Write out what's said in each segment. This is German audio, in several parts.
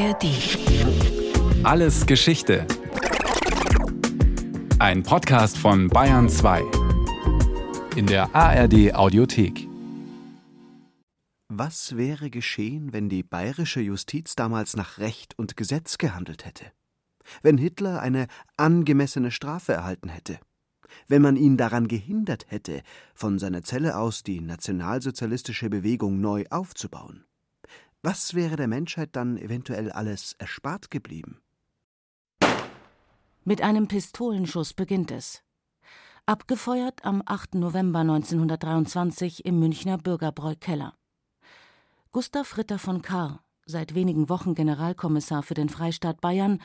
ARD. Alles Geschichte. Ein Podcast von Bayern 2. In der ARD Audiothek. Was wäre geschehen, wenn die bayerische Justiz damals nach Recht und Gesetz gehandelt hätte? Wenn Hitler eine angemessene Strafe erhalten hätte? Wenn man ihn daran gehindert hätte, von seiner Zelle aus die nationalsozialistische Bewegung neu aufzubauen? Was wäre der Menschheit dann eventuell alles erspart geblieben? Mit einem Pistolenschuss beginnt es. Abgefeuert am 8. November 1923 im Münchner Bürgerbräu-Keller. Gustav Ritter von Kahr, seit wenigen Wochen Generalkommissar für den Freistaat Bayern,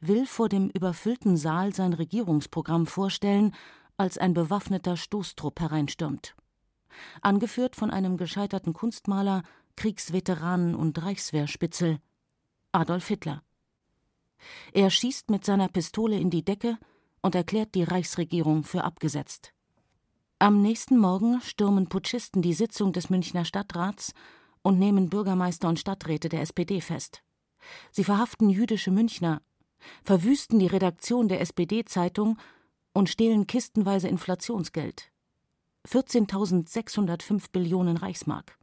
will vor dem überfüllten Saal sein Regierungsprogramm vorstellen, als ein bewaffneter Stoßtrupp hereinstürmt. Angeführt von einem gescheiterten Kunstmaler, Kriegsveteranen und Reichswehrspitzel Adolf Hitler. Er schießt mit seiner Pistole in die Decke und erklärt die Reichsregierung für abgesetzt. Am nächsten Morgen stürmen Putschisten die Sitzung des Münchner Stadtrats und nehmen Bürgermeister und Stadträte der SPD fest. Sie verhaften jüdische Münchner, verwüsten die Redaktion der SPD-Zeitung und stehlen kistenweise Inflationsgeld. 14.605 Billionen Reichsmark.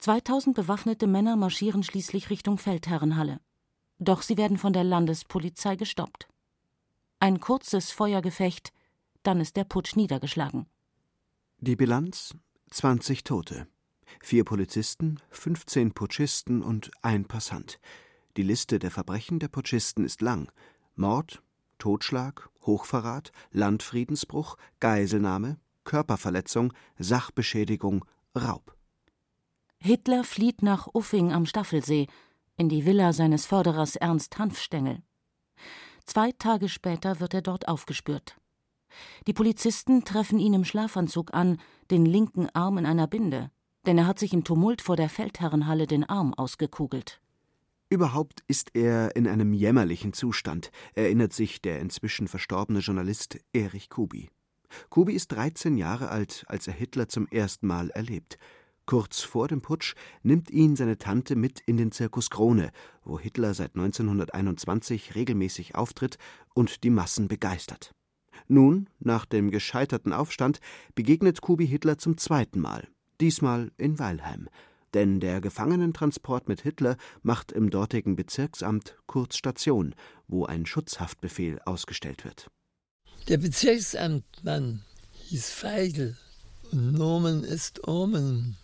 2000 bewaffnete Männer marschieren schließlich Richtung Feldherrenhalle. Doch sie werden von der Landespolizei gestoppt. Ein kurzes Feuergefecht, dann ist der Putsch niedergeschlagen. Die Bilanz: 20 Tote. Vier Polizisten, 15 Putschisten und ein Passant. Die Liste der Verbrechen der Putschisten ist lang: Mord, Totschlag, Hochverrat, Landfriedensbruch, Geiselnahme, Körperverletzung, Sachbeschädigung, Raub. Hitler flieht nach Uffing am Staffelsee, in die Villa seines Förderers Ernst Hanfstengel. Zwei Tage später wird er dort aufgespürt. Die Polizisten treffen ihn im Schlafanzug an, den linken Arm in einer Binde, denn er hat sich im Tumult vor der Feldherrenhalle den Arm ausgekugelt. Überhaupt ist er in einem jämmerlichen Zustand, erinnert sich der inzwischen verstorbene Journalist Erich Kubi. Kubi ist 13 Jahre alt, als er Hitler zum ersten Mal erlebt. Kurz vor dem Putsch nimmt ihn seine Tante mit in den Zirkus Krone, wo Hitler seit 1921 regelmäßig auftritt und die Massen begeistert. Nun, nach dem gescheiterten Aufstand, begegnet Kubi Hitler zum zweiten Mal, diesmal in Weilheim. Denn der Gefangenentransport mit Hitler macht im dortigen Bezirksamt kurz Station, wo ein Schutzhaftbefehl ausgestellt wird. Der Bezirksamtmann hieß Feigl und Nomen ist Omen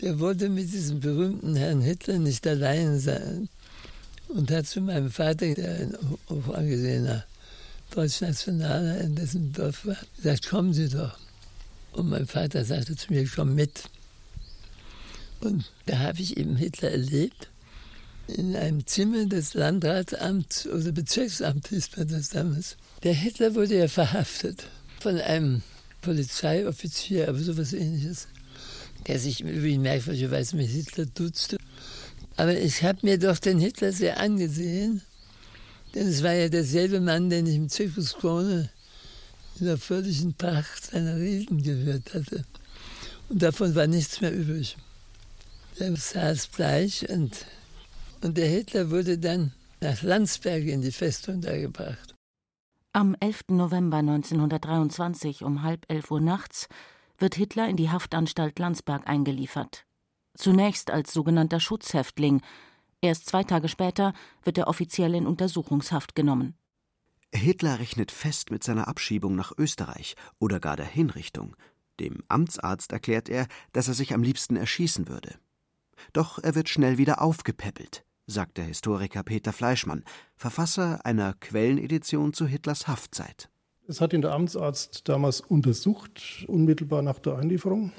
der wollte mit diesem berühmten Herrn Hitler nicht allein sein und hat zu meinem Vater, der ein hoch angesehener Deutschnationaler in dessen Dorf war, gesagt, kommen Sie doch. Und mein Vater sagte zu mir, komm mit. Und da habe ich eben Hitler erlebt, in einem Zimmer des Landratsamts oder Bezirksamts hieß man das damals. Der Hitler wurde ja verhaftet von einem Polizeioffizier, aber sowas ähnliches der sich übrigens merkwürdigerweise mit Hitler duzte. Aber ich habe mir doch den Hitler sehr angesehen, denn es war ja derselbe Mann, den ich im Zirkus Krone in der völligen Pracht seiner Reden gehört hatte. Und davon war nichts mehr übrig. Er saß bleich und, und der Hitler wurde dann nach Landsberg in die Festung da gebracht. Am 11. November 1923 um halb elf Uhr nachts wird Hitler in die Haftanstalt Landsberg eingeliefert. Zunächst als sogenannter Schutzhäftling. Erst zwei Tage später wird er offiziell in Untersuchungshaft genommen. Hitler rechnet fest mit seiner Abschiebung nach Österreich oder gar der Hinrichtung. Dem Amtsarzt erklärt er, dass er sich am liebsten erschießen würde. Doch er wird schnell wieder aufgepäppelt, sagt der Historiker Peter Fleischmann, Verfasser einer Quellenedition zu Hitlers Haftzeit. Es hat ihn der Amtsarzt damals untersucht, unmittelbar nach der Einlieferung.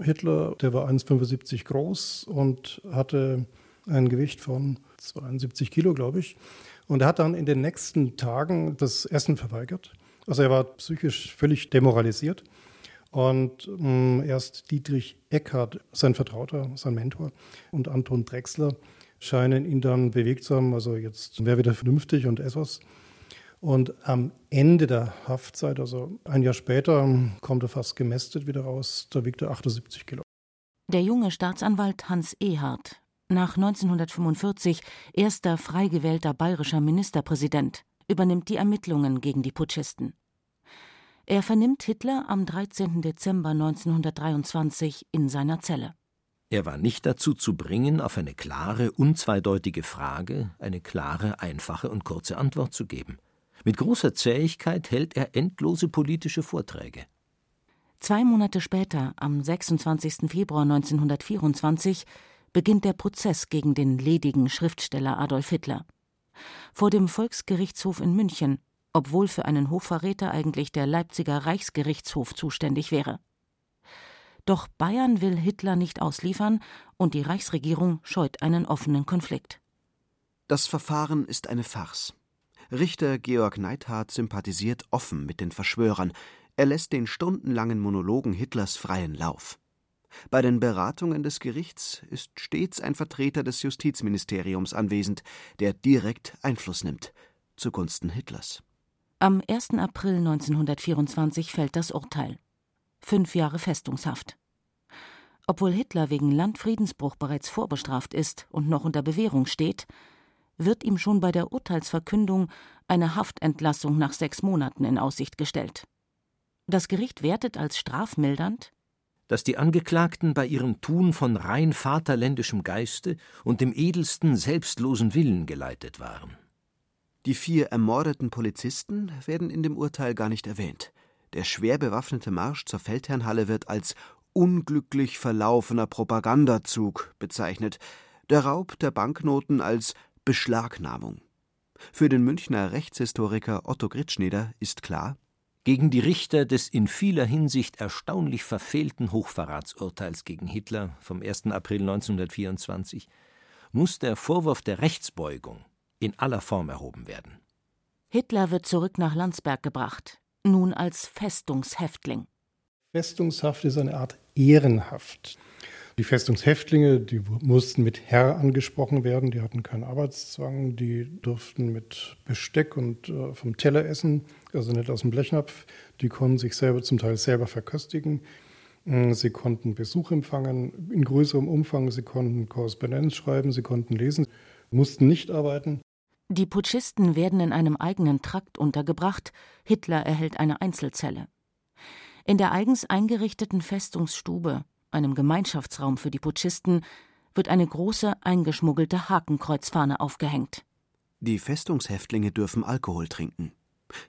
Hitler, der war 1,75 groß und hatte ein Gewicht von 72 Kilo, glaube ich. Und er hat dann in den nächsten Tagen das Essen verweigert. Also er war psychisch völlig demoralisiert. Und mh, hm, erst Dietrich Eckhardt, sein Vertrauter, sein Mentor, und Anton Drexler scheinen ihn dann bewegt zu haben. Also jetzt wäre wieder vernünftig und ess und am Ende der Haftzeit, also ein Jahr später, kommt er fast gemästet wieder raus. Da wiegt er 78 Kilo. Der junge Staatsanwalt Hans Ehart, nach 1945 erster frei gewählter bayerischer Ministerpräsident, übernimmt die Ermittlungen gegen die Putschisten. Er vernimmt Hitler am 13. Dezember 1923 in seiner Zelle. Er war nicht dazu zu bringen, auf eine klare, unzweideutige Frage eine klare, einfache und kurze Antwort zu geben. Mit großer Zähigkeit hält er endlose politische Vorträge. Zwei Monate später, am 26. Februar 1924, beginnt der Prozess gegen den ledigen Schriftsteller Adolf Hitler. Vor dem Volksgerichtshof in München, obwohl für einen Hochverräter eigentlich der Leipziger Reichsgerichtshof zuständig wäre. Doch Bayern will Hitler nicht ausliefern und die Reichsregierung scheut einen offenen Konflikt. Das Verfahren ist eine Farce. Richter Georg Neithardt sympathisiert offen mit den Verschwörern. Er lässt den stundenlangen Monologen Hitlers freien Lauf. Bei den Beratungen des Gerichts ist stets ein Vertreter des Justizministeriums anwesend, der direkt Einfluss nimmt zugunsten Hitlers. Am 1. April 1924 fällt das Urteil. Fünf Jahre Festungshaft. Obwohl Hitler wegen Landfriedensbruch bereits vorbestraft ist und noch unter Bewährung steht, wird ihm schon bei der Urteilsverkündung eine Haftentlassung nach sechs Monaten in Aussicht gestellt. Das Gericht wertet als strafmildernd, dass die Angeklagten bei ihrem Tun von rein vaterländischem Geiste und dem edelsten selbstlosen Willen geleitet waren. Die vier ermordeten Polizisten werden in dem Urteil gar nicht erwähnt. Der schwer bewaffnete Marsch zur Feldherrnhalle wird als unglücklich verlaufener Propagandazug bezeichnet, der Raub der Banknoten als Beschlagnahmung. Für den Münchner Rechtshistoriker Otto Gritschneder ist klar, gegen die Richter des in vieler Hinsicht erstaunlich verfehlten Hochverratsurteils gegen Hitler vom 1. April 1924 muss der Vorwurf der Rechtsbeugung in aller Form erhoben werden. Hitler wird zurück nach Landsberg gebracht, nun als Festungshäftling. Festungshaft ist eine Art Ehrenhaft. Die Festungshäftlinge, die mussten mit Herr angesprochen werden, die hatten keinen Arbeitszwang, die durften mit Besteck und äh, vom Teller essen, also nicht aus dem Blechnapf. Die konnten sich selber zum Teil selber verköstigen. Mm, sie konnten Besuch empfangen in größerem Umfang, sie konnten Korrespondenz schreiben, sie konnten lesen, mussten nicht arbeiten. Die Putschisten werden in einem eigenen Trakt untergebracht, Hitler erhält eine Einzelzelle. In der eigens eingerichteten Festungsstube einem Gemeinschaftsraum für die Putschisten, wird eine große eingeschmuggelte Hakenkreuzfahne aufgehängt. Die Festungshäftlinge dürfen Alkohol trinken.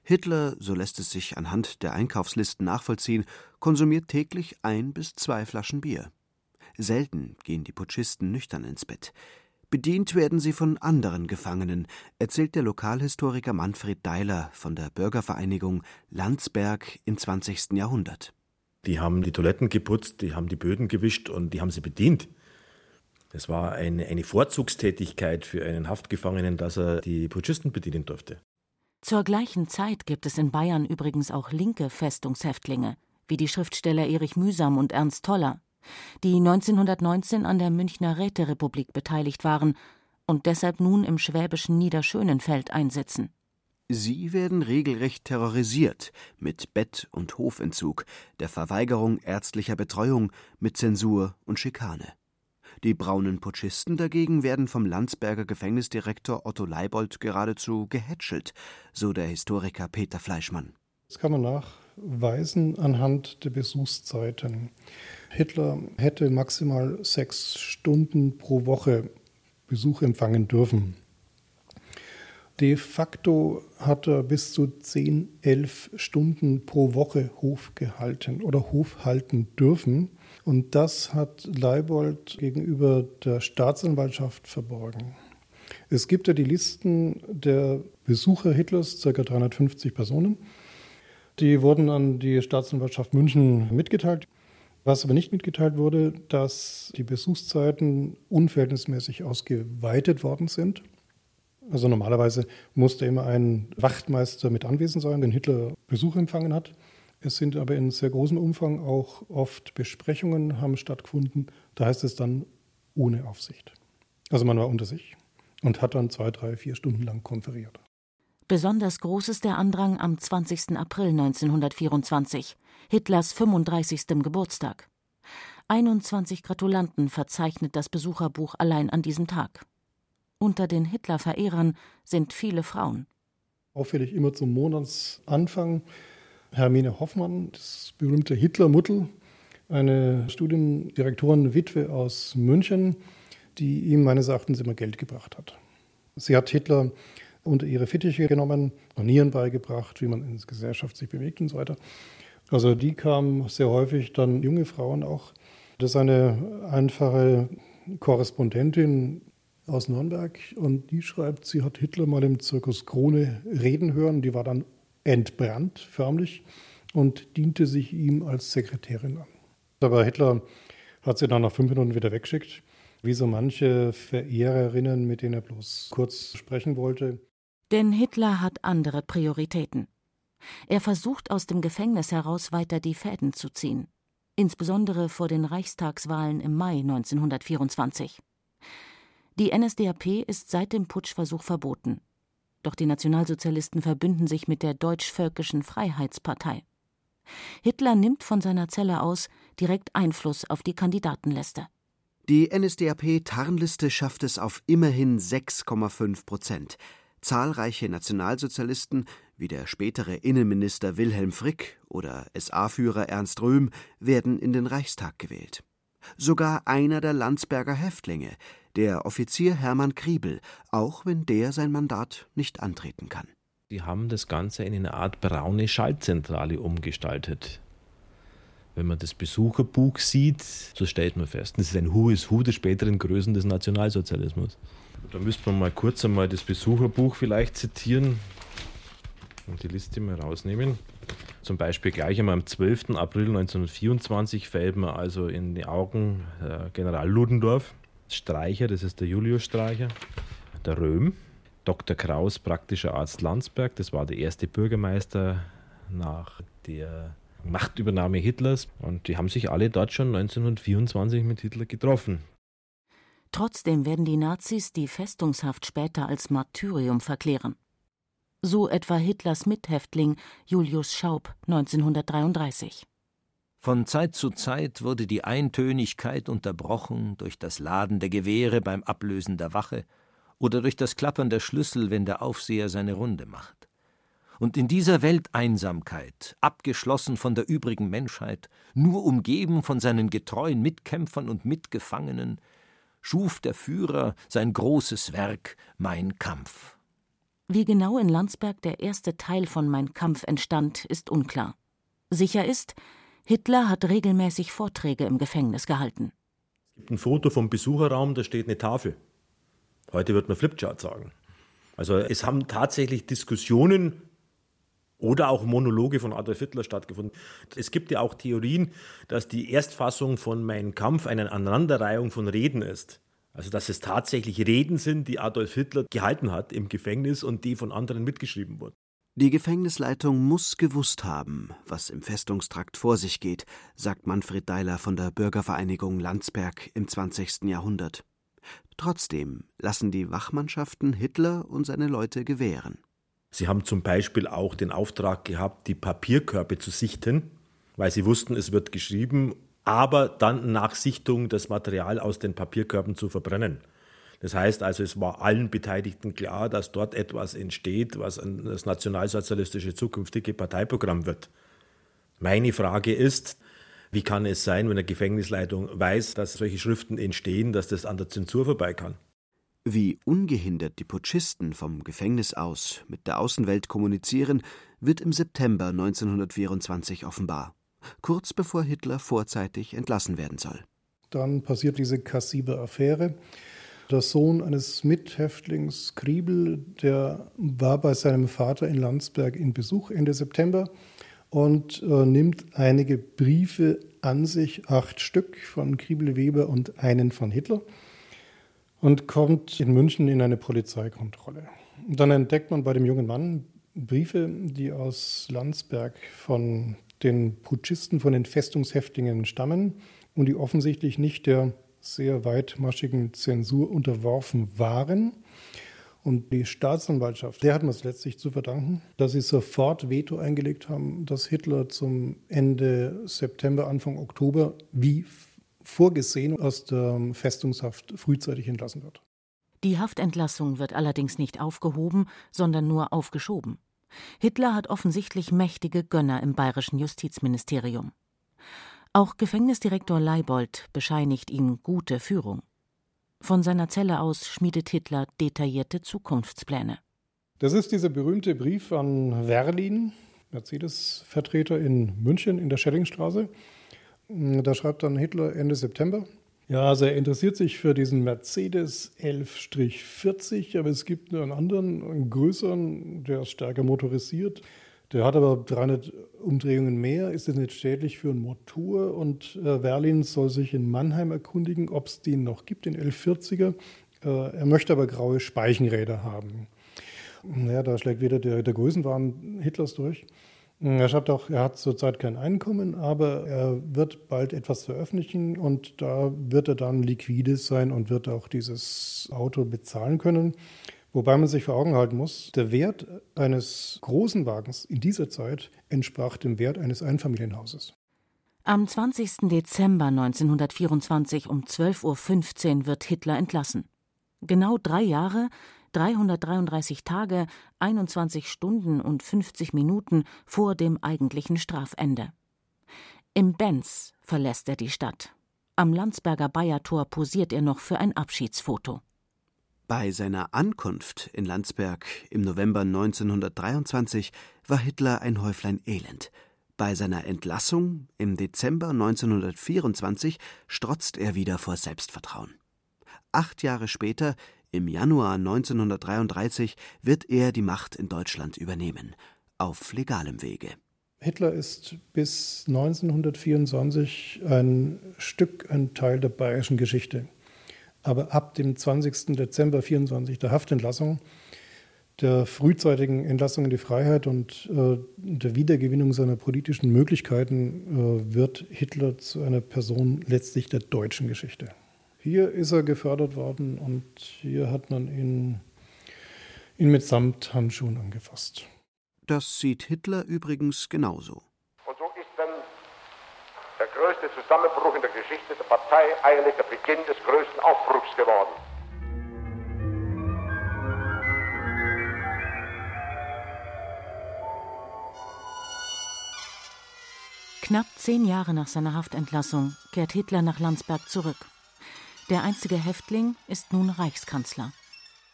Hitler, so lässt es sich anhand der Einkaufslisten nachvollziehen, konsumiert täglich ein bis zwei Flaschen Bier. Selten gehen die Putschisten nüchtern ins Bett. Bedient werden sie von anderen Gefangenen, erzählt der Lokalhistoriker Manfred Deiler von der Bürgervereinigung Landsberg im 20. Jahrhundert. Die haben die Toiletten geputzt, die haben die Böden gewischt und die haben sie bedient. Das war eine, eine Vorzugstätigkeit für einen Haftgefangenen, dass er die Putschisten bedienen durfte. Zur gleichen Zeit gibt es in Bayern übrigens auch linke Festungshäftlinge, wie die Schriftsteller Erich Mühsam und Ernst Toller, die 1919 an der Münchner Räterepublik beteiligt waren und deshalb nun im schwäbischen Niederschönenfeld einsitzen. Sie werden regelrecht terrorisiert mit Bett- und Hofentzug, der Verweigerung ärztlicher Betreuung, mit Zensur und Schikane. Die braunen Putschisten dagegen werden vom Landsberger Gefängnisdirektor Otto Leibold geradezu gehätschelt, so der Historiker Peter Fleischmann. Das kann man nachweisen anhand der Besuchszeiten. Hitler hätte maximal sechs Stunden pro Woche Besuch empfangen dürfen. De facto hat er bis zu 10, 11 Stunden pro Woche Hof gehalten oder Hof halten dürfen. Und das hat Leibold gegenüber der Staatsanwaltschaft verborgen. Es gibt ja die Listen der Besucher Hitlers, ca. 350 Personen. Die wurden an die Staatsanwaltschaft München mitgeteilt. Was aber nicht mitgeteilt wurde, dass die Besuchszeiten unverhältnismäßig ausgeweitet worden sind. Also normalerweise musste immer ein Wachtmeister mit anwesend sein, wenn Hitler Besuch empfangen hat. Es sind aber in sehr großem Umfang auch oft Besprechungen haben stattgefunden. Da heißt es dann ohne Aufsicht. Also man war unter sich und hat dann zwei, drei, vier Stunden lang konferiert. Besonders groß ist der Andrang am 20. April 1924, Hitlers 35. Geburtstag. 21 Gratulanten verzeichnet das Besucherbuch allein an diesem Tag. Unter den Hitler-Verehrern sind viele Frauen. Auffällig immer zum Monatsanfang Hermine Hoffmann, das berühmte Hitler-Muttel, eine Studiendirektorenwitwe aus München, die ihm meines Erachtens immer Geld gebracht hat. Sie hat Hitler unter ihre Fittiche genommen, Manieren beigebracht, wie man in der Gesellschaft sich bewegt und so weiter. Also die kamen sehr häufig, dann junge Frauen auch. Das ist eine einfache Korrespondentin aus Nürnberg und die schreibt, sie hat Hitler mal im Zirkus Krone reden hören. Die war dann entbrannt, förmlich, und diente sich ihm als Sekretärin an. Aber Hitler hat sie dann nach fünf Minuten wieder weggeschickt, wie so manche Verehrerinnen, mit denen er bloß kurz sprechen wollte. Denn Hitler hat andere Prioritäten. Er versucht aus dem Gefängnis heraus weiter die Fäden zu ziehen, insbesondere vor den Reichstagswahlen im Mai 1924. Die NSDAP ist seit dem Putschversuch verboten. Doch die Nationalsozialisten verbünden sich mit der Deutsch-Völkischen Freiheitspartei. Hitler nimmt von seiner Zelle aus direkt Einfluss auf die Kandidatenliste. Die NSDAP-Tarnliste schafft es auf immerhin 6,5 Prozent. Zahlreiche Nationalsozialisten, wie der spätere Innenminister Wilhelm Frick oder SA-Führer Ernst Röhm, werden in den Reichstag gewählt. Sogar einer der Landsberger Häftlinge, der Offizier Hermann Kriebel, auch wenn der sein Mandat nicht antreten kann. Die haben das Ganze in eine Art braune Schaltzentrale umgestaltet. Wenn man das Besucherbuch sieht, so stellt man fest, das ist ein Who is Who der späteren Größen des Nationalsozialismus. Da müsste man mal kurz einmal das Besucherbuch vielleicht zitieren und die Liste mal rausnehmen. Zum Beispiel gleich einmal am 12. April 1924 fällt mir also in die Augen äh, General Ludendorff, Streicher, das ist der Julius Streicher, der Röhm, Dr. Kraus, praktischer Arzt Landsberg, das war der erste Bürgermeister nach der Machtübernahme Hitlers und die haben sich alle dort schon 1924 mit Hitler getroffen. Trotzdem werden die Nazis die Festungshaft später als Martyrium verklären. So etwa Hitlers Mithäftling Julius Schaub 1933. Von Zeit zu Zeit wurde die Eintönigkeit unterbrochen durch das Laden der Gewehre beim Ablösen der Wache oder durch das Klappern der Schlüssel, wenn der Aufseher seine Runde macht. Und in dieser Welteinsamkeit, abgeschlossen von der übrigen Menschheit, nur umgeben von seinen getreuen Mitkämpfern und Mitgefangenen, schuf der Führer sein großes Werk Mein Kampf. Wie genau in Landsberg der erste Teil von Mein Kampf entstand, ist unklar. Sicher ist, Hitler hat regelmäßig Vorträge im Gefängnis gehalten. Es gibt ein Foto vom Besucherraum, da steht eine Tafel. Heute wird man Flipchart sagen. Also es haben tatsächlich Diskussionen oder auch Monologe von Adolf Hitler stattgefunden. Es gibt ja auch Theorien, dass die Erstfassung von Mein Kampf eine Aneinanderreihung von Reden ist. Also dass es tatsächlich Reden sind, die Adolf Hitler gehalten hat im Gefängnis und die von anderen mitgeschrieben wurden. Die Gefängnisleitung muss gewusst haben, was im Festungstrakt vor sich geht, sagt Manfred Deiler von der Bürgervereinigung Landsberg im 20. Jahrhundert. Trotzdem lassen die Wachmannschaften Hitler und seine Leute gewähren. Sie haben zum Beispiel auch den Auftrag gehabt, die Papierkörbe zu sichten, weil sie wussten, es wird geschrieben, aber dann nach Sichtung das Material aus den Papierkörben zu verbrennen. Das heißt also, es war allen Beteiligten klar, dass dort etwas entsteht, was das nationalsozialistische zukünftige Parteiprogramm wird. Meine Frage ist, wie kann es sein, wenn eine Gefängnisleitung weiß, dass solche Schriften entstehen, dass das an der Zensur vorbei kann? Wie ungehindert die Putschisten vom Gefängnis aus mit der Außenwelt kommunizieren, wird im September 1924 offenbar, kurz bevor Hitler vorzeitig entlassen werden soll. Dann passiert diese kassibe Affäre. Der Sohn eines Mithäftlings Kriebel, der war bei seinem Vater in Landsberg in Besuch Ende September und äh, nimmt einige Briefe an sich, acht Stück von Kriebel Weber und einen von Hitler und kommt in München in eine Polizeikontrolle. dann entdeckt man bei dem jungen Mann Briefe, die aus Landsberg von den Putschisten, von den Festungshäftlingen stammen und die offensichtlich nicht der sehr weitmaschigen Zensur unterworfen waren. Und die Staatsanwaltschaft, der hat man es letztlich zu verdanken, dass sie sofort Veto eingelegt haben, dass Hitler zum Ende September, Anfang Oktober, wie vorgesehen, aus der Festungshaft frühzeitig entlassen wird. Die Haftentlassung wird allerdings nicht aufgehoben, sondern nur aufgeschoben. Hitler hat offensichtlich mächtige Gönner im bayerischen Justizministerium. Auch Gefängnisdirektor Leibold bescheinigt ihm gute Führung. Von seiner Zelle aus schmiedet Hitler detaillierte Zukunftspläne. Das ist dieser berühmte Brief an Werlin, Mercedes-Vertreter in München in der Schellingstraße. Da schreibt dann Hitler Ende September. Ja, also er interessiert sich für diesen Mercedes 11-40, aber es gibt einen anderen, einen größeren, der ist stärker motorisiert. Der hat aber 300 Umdrehungen mehr, ist das nicht schädlich für einen Motor und äh, Werlin soll sich in Mannheim erkundigen, ob es den noch gibt, den 1140er. Äh, er möchte aber graue Speichenräder haben. Ja, da schlägt wieder der, der Größenwahn Hitlers durch. Er schreibt auch, er hat zurzeit kein Einkommen, aber er wird bald etwas veröffentlichen und da wird er dann liquide sein und wird auch dieses Auto bezahlen können. Wobei man sich vor Augen halten muss, der Wert eines großen Wagens in dieser Zeit entsprach dem Wert eines Einfamilienhauses. Am 20. Dezember 1924 um 12.15 Uhr wird Hitler entlassen. Genau drei Jahre 333 Tage, 21 Stunden und 50 Minuten vor dem eigentlichen Strafende. Im Benz verlässt er die Stadt. Am Landsberger Bayertor posiert er noch für ein Abschiedsfoto. Bei seiner Ankunft in Landsberg im November 1923 war Hitler ein Häuflein Elend. Bei seiner Entlassung im Dezember 1924 strotzt er wieder vor Selbstvertrauen. Acht Jahre später im Januar 1933 wird er die Macht in Deutschland übernehmen, auf legalem Wege. Hitler ist bis 1924 ein Stück, ein Teil der bayerischen Geschichte. Aber ab dem 20. Dezember 1924, der Haftentlassung, der frühzeitigen Entlassung in die Freiheit und äh, der Wiedergewinnung seiner politischen Möglichkeiten äh, wird Hitler zu einer Person letztlich der deutschen Geschichte. Hier ist er gefördert worden und hier hat man ihn, ihn mit Samthandschuhen angefasst. Das sieht Hitler übrigens genauso. Und so ist dann der größte Zusammenbruch in der Geschichte der Partei eigentlich der Beginn des größten Aufbruchs geworden. Knapp zehn Jahre nach seiner Haftentlassung kehrt Hitler nach Landsberg zurück. Der einzige Häftling ist nun Reichskanzler.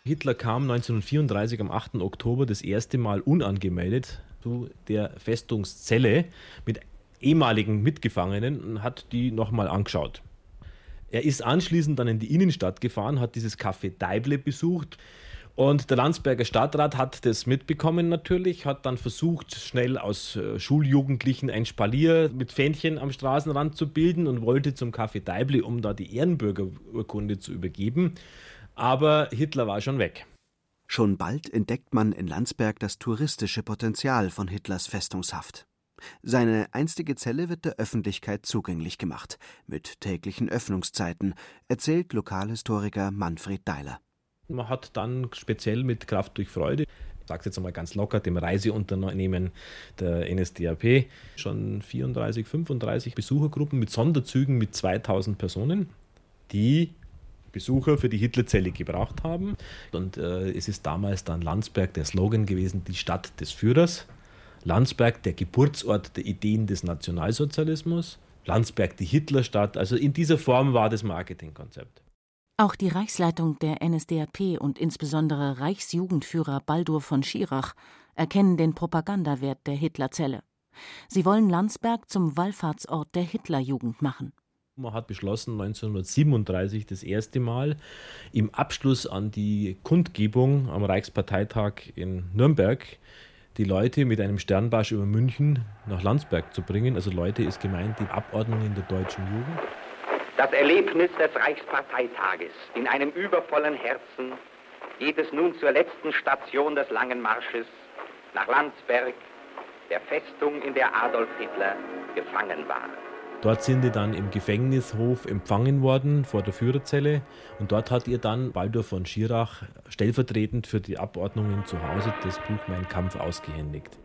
Hitler kam 1934 am 8. Oktober das erste Mal unangemeldet zu der Festungszelle mit ehemaligen Mitgefangenen und hat die nochmal angeschaut. Er ist anschließend dann in die Innenstadt gefahren, hat dieses Café Deible besucht. Und der Landsberger Stadtrat hat das mitbekommen natürlich, hat dann versucht, schnell aus äh, Schuljugendlichen ein Spalier mit Fähnchen am Straßenrand zu bilden und wollte zum Café Deibli, um da die Ehrenbürgerurkunde zu übergeben. Aber Hitler war schon weg. Schon bald entdeckt man in Landsberg das touristische Potenzial von Hitlers Festungshaft. Seine einstige Zelle wird der Öffentlichkeit zugänglich gemacht, mit täglichen Öffnungszeiten, erzählt Lokalhistoriker Manfred Deiler. Man hat dann speziell mit Kraft durch Freude, ich sage jetzt einmal ganz locker, dem Reiseunternehmen der NSDAP, schon 34, 35 Besuchergruppen mit Sonderzügen mit 2000 Personen, die Besucher für die Hitlerzelle gebracht haben. Und äh, es ist damals dann Landsberg der Slogan gewesen, die Stadt des Führers. Landsberg der Geburtsort der Ideen des Nationalsozialismus. Landsberg die Hitlerstadt. Also in dieser Form war das Marketingkonzept. Auch die Reichsleitung der NSDAP und insbesondere Reichsjugendführer Baldur von Schirach erkennen den Propagandawert der Hitlerzelle. Sie wollen Landsberg zum Wallfahrtsort der Hitlerjugend machen. Man hat beschlossen, 1937 das erste Mal im Abschluss an die Kundgebung am Reichsparteitag in Nürnberg die Leute mit einem Sternbarsch über München nach Landsberg zu bringen. Also Leute ist gemeint die Abordnung der deutschen Jugend. Das Erlebnis des Reichsparteitages in einem übervollen Herzen geht es nun zur letzten Station des langen Marsches nach Landsberg, der Festung, in der Adolf Hitler gefangen war. Dort sind die dann im Gefängnishof empfangen worden vor der Führerzelle und dort hat ihr dann Baldur von Schirach stellvertretend für die Abordnungen zu Hause das Buch Mein Kampf ausgehändigt.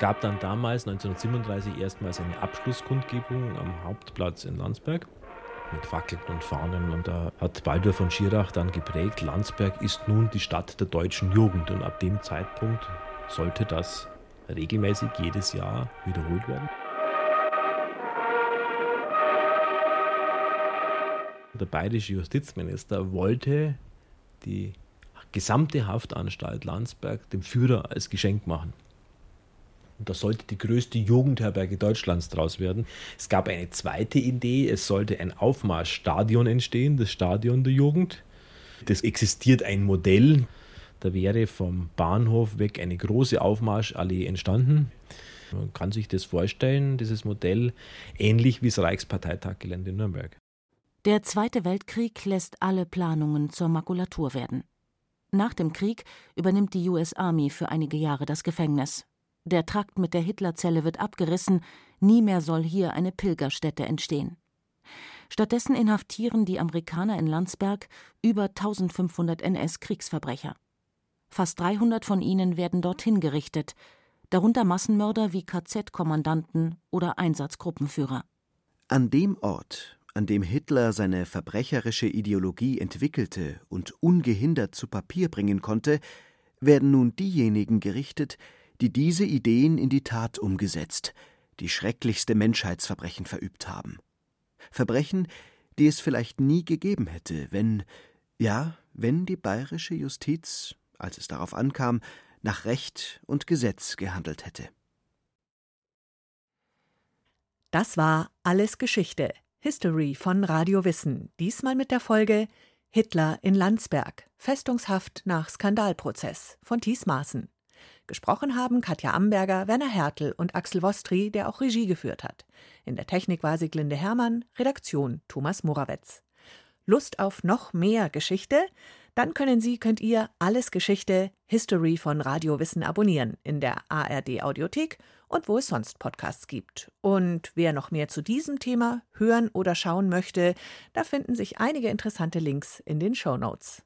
gab dann damals 1937 erstmals eine Abschlusskundgebung am Hauptplatz in Landsberg mit Fackeln und Fahnen. Und da hat Baldur von Schirach dann geprägt, Landsberg ist nun die Stadt der deutschen Jugend. Und ab dem Zeitpunkt sollte das regelmäßig jedes Jahr wiederholt werden. Der bayerische Justizminister wollte die gesamte Haftanstalt Landsberg dem Führer als Geschenk machen. Und da sollte die größte Jugendherberge Deutschlands draus werden. Es gab eine zweite Idee, es sollte ein Aufmarschstadion entstehen, das Stadion der Jugend. Das existiert ein Modell. Da wäre vom Bahnhof weg eine große Aufmarschallee entstanden. Man kann sich das vorstellen, dieses Modell, ähnlich wie das Reichsparteitaggelände in Nürnberg. Der Zweite Weltkrieg lässt alle Planungen zur Makulatur werden. Nach dem Krieg übernimmt die US Army für einige Jahre das Gefängnis. Der Trakt mit der Hitlerzelle wird abgerissen, nie mehr soll hier eine Pilgerstätte entstehen. Stattdessen inhaftieren die Amerikaner in Landsberg über 1500 NS-Kriegsverbrecher. Fast 300 von ihnen werden dorthin gerichtet, darunter Massenmörder wie KZ-Kommandanten oder Einsatzgruppenführer. An dem Ort, an dem Hitler seine verbrecherische Ideologie entwickelte und ungehindert zu Papier bringen konnte, werden nun diejenigen gerichtet, die diese Ideen in die Tat umgesetzt, die schrecklichste Menschheitsverbrechen verübt haben. Verbrechen, die es vielleicht nie gegeben hätte, wenn, ja, wenn die bayerische Justiz, als es darauf ankam, nach Recht und Gesetz gehandelt hätte. Das war Alles Geschichte, History von Radio Wissen, diesmal mit der Folge Hitler in Landsberg, Festungshaft nach Skandalprozess von Thies Maaßen. Gesprochen haben Katja Amberger, Werner Hertel und Axel Wostri, der auch Regie geführt hat. In der Technik war Sieglinde Hermann, Redaktion Thomas Morawetz. Lust auf noch mehr Geschichte? Dann können Sie, könnt ihr alles Geschichte, History von Radio Wissen abonnieren in der ARD Audiothek und wo es sonst Podcasts gibt. Und wer noch mehr zu diesem Thema hören oder schauen möchte, da finden sich einige interessante Links in den Show Notes.